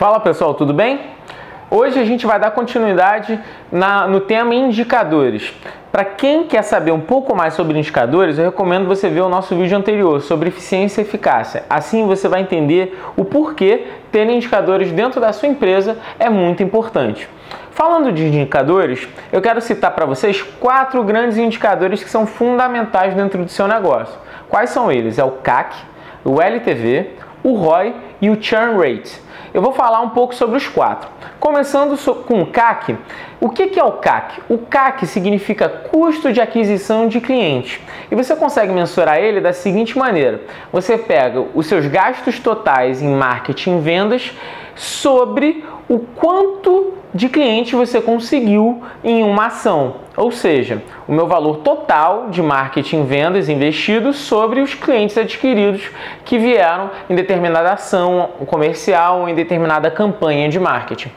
Fala pessoal, tudo bem? Hoje a gente vai dar continuidade na, no tema indicadores. Para quem quer saber um pouco mais sobre indicadores, eu recomendo você ver o nosso vídeo anterior sobre eficiência e eficácia. Assim você vai entender o porquê ter indicadores dentro da sua empresa é muito importante. Falando de indicadores, eu quero citar para vocês quatro grandes indicadores que são fundamentais dentro do seu negócio. Quais são eles? É o CAC, o LTV, o ROI e o Churn Rate. Eu vou falar um pouco sobre os quatro. Começando com o CAC. O que é o CAC? O CAC significa custo de aquisição de cliente. E você consegue mensurar ele da seguinte maneira: você pega os seus gastos totais em marketing e vendas sobre o quanto de cliente você conseguiu em uma ação. Ou seja, o meu valor total de marketing vendas investido sobre os clientes adquiridos que vieram em determinada ação comercial ou em determinada campanha de marketing.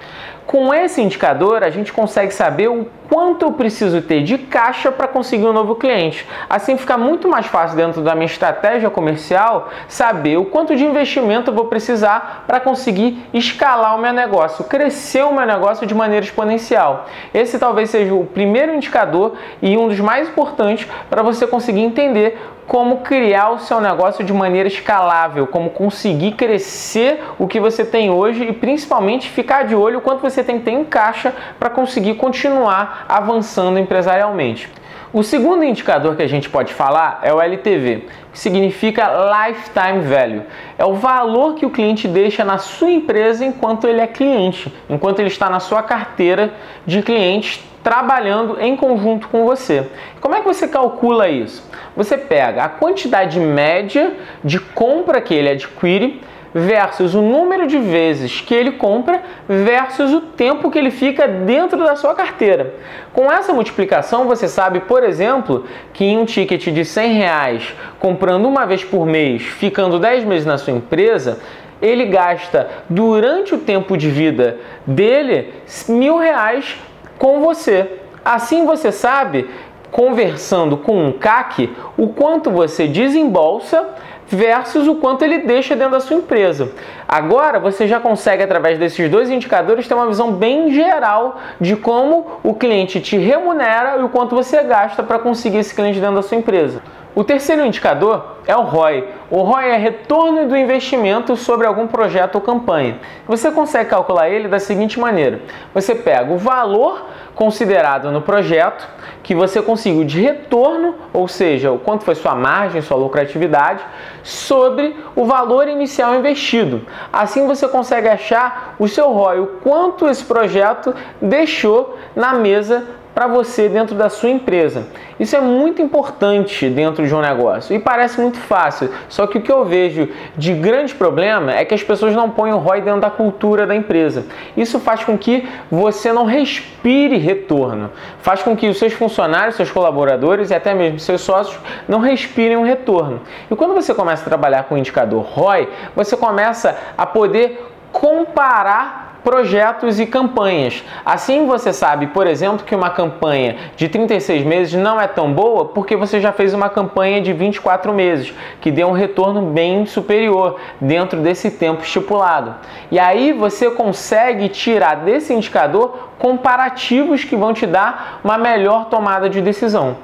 Com esse indicador, a gente consegue saber o quanto eu preciso ter de caixa para conseguir um novo cliente. Assim fica muito mais fácil dentro da minha estratégia comercial saber o quanto de investimento eu vou precisar para conseguir escalar o meu negócio, crescer o meu negócio de maneira exponencial. Esse talvez seja o primeiro indicador e um dos mais importantes para você conseguir entender como criar o seu negócio de maneira escalável, como conseguir crescer o que você tem hoje e principalmente ficar de olho o quanto você tem que ter em caixa para conseguir continuar avançando empresarialmente. O segundo indicador que a gente pode falar é o LTV, que significa Lifetime Value. É o valor que o cliente deixa na sua empresa enquanto ele é cliente, enquanto ele está na sua carteira de clientes trabalhando em conjunto com você. Como é que você calcula isso? Você pega a quantidade média de compra que ele adquire versus o número de vezes que ele compra versus o tempo que ele fica dentro da sua carteira. Com essa multiplicação, você sabe, por exemplo, que em um ticket de 100 reais, comprando uma vez por mês, ficando 10 meses na sua empresa, ele gasta durante o tempo de vida dele mil reais com você. Assim você sabe, conversando com um CAC, o quanto você desembolsa versus o quanto ele deixa dentro da sua empresa. Agora você já consegue, através desses dois indicadores, ter uma visão bem geral de como o cliente te remunera e o quanto você gasta para conseguir esse cliente dentro da sua empresa. O terceiro indicador é o ROI. O ROI é retorno do investimento sobre algum projeto ou campanha. Você consegue calcular ele da seguinte maneira: você pega o valor considerado no projeto que você conseguiu de retorno, ou seja, o quanto foi sua margem, sua lucratividade, sobre o valor inicial investido. Assim você consegue achar o seu ROI, o quanto esse projeto deixou na mesa para você dentro da sua empresa. Isso é muito importante dentro de um negócio e parece muito fácil. Só que o que eu vejo de grande problema é que as pessoas não põem o ROI dentro da cultura da empresa. Isso faz com que você não respire retorno, faz com que os seus funcionários, seus colaboradores e até mesmo seus sócios não respirem um retorno. E quando você começa a trabalhar com o indicador ROI, você começa a poder comparar projetos e campanhas. Assim você sabe, por exemplo, que uma campanha de 36 meses não é tão boa porque você já fez uma campanha de 24 meses, que deu um retorno bem superior dentro desse tempo estipulado. E aí você consegue tirar desse indicador comparativos que vão te dar uma melhor tomada de decisão.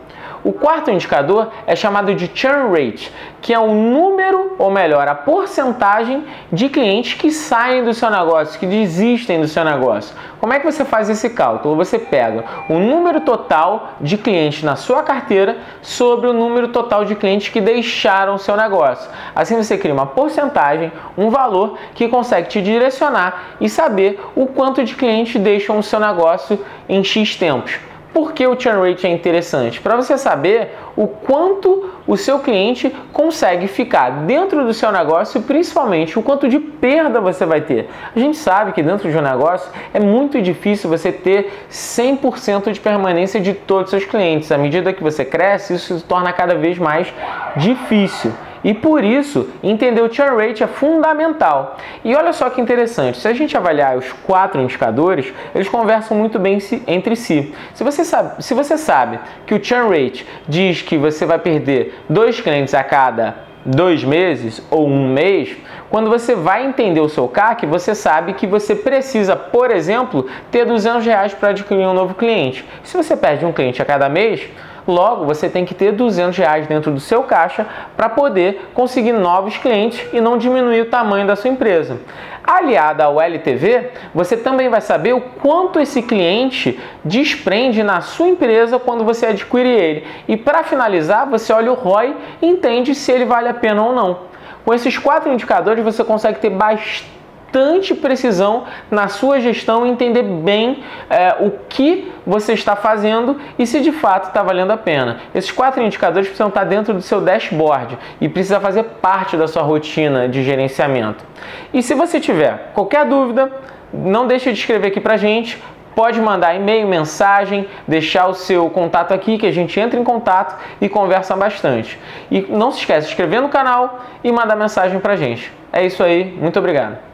O quarto indicador é chamado de churn rate, que é o número, ou melhor, a porcentagem de clientes que saem do seu negócio, que desistem do seu negócio. Como é que você faz esse cálculo? Você pega o número total de clientes na sua carteira sobre o número total de clientes que deixaram o seu negócio. Assim você cria uma porcentagem, um valor que consegue te direcionar e saber o quanto de clientes deixam o seu negócio em X tempos. Por que o churn rate é interessante? Para você saber o quanto o seu cliente consegue ficar dentro do seu negócio, principalmente o quanto de perda você vai ter. A gente sabe que dentro de um negócio é muito difícil você ter 100% de permanência de todos os seus clientes. À medida que você cresce, isso se torna cada vez mais difícil. E por isso, entender o churn rate é fundamental. E olha só que interessante, se a gente avaliar os quatro indicadores, eles conversam muito bem entre si. Se você sabe, se você sabe que o churn rate diz que você vai perder dois clientes a cada dois meses ou um mês, quando você vai entender o seu CAC, você sabe que você precisa, por exemplo, ter 200 reais para adquirir um novo cliente. Se você perde um cliente a cada mês, Logo, você tem que ter 200 reais dentro do seu caixa para poder conseguir novos clientes e não diminuir o tamanho da sua empresa. Aliada ao LTV, você também vai saber o quanto esse cliente desprende na sua empresa quando você adquire ele. E para finalizar, você olha o ROI e entende se ele vale a pena ou não. Com esses quatro indicadores, você consegue ter bastante bastante precisão na sua gestão entender bem é, o que você está fazendo e se de fato está valendo a pena. Esses quatro indicadores precisam estar dentro do seu dashboard e precisa fazer parte da sua rotina de gerenciamento. E se você tiver qualquer dúvida, não deixe de escrever aqui para gente. Pode mandar e-mail, mensagem, deixar o seu contato aqui que a gente entra em contato e conversa bastante. E não se esqueça de inscrever no canal e mandar mensagem para gente. É isso aí, muito obrigado.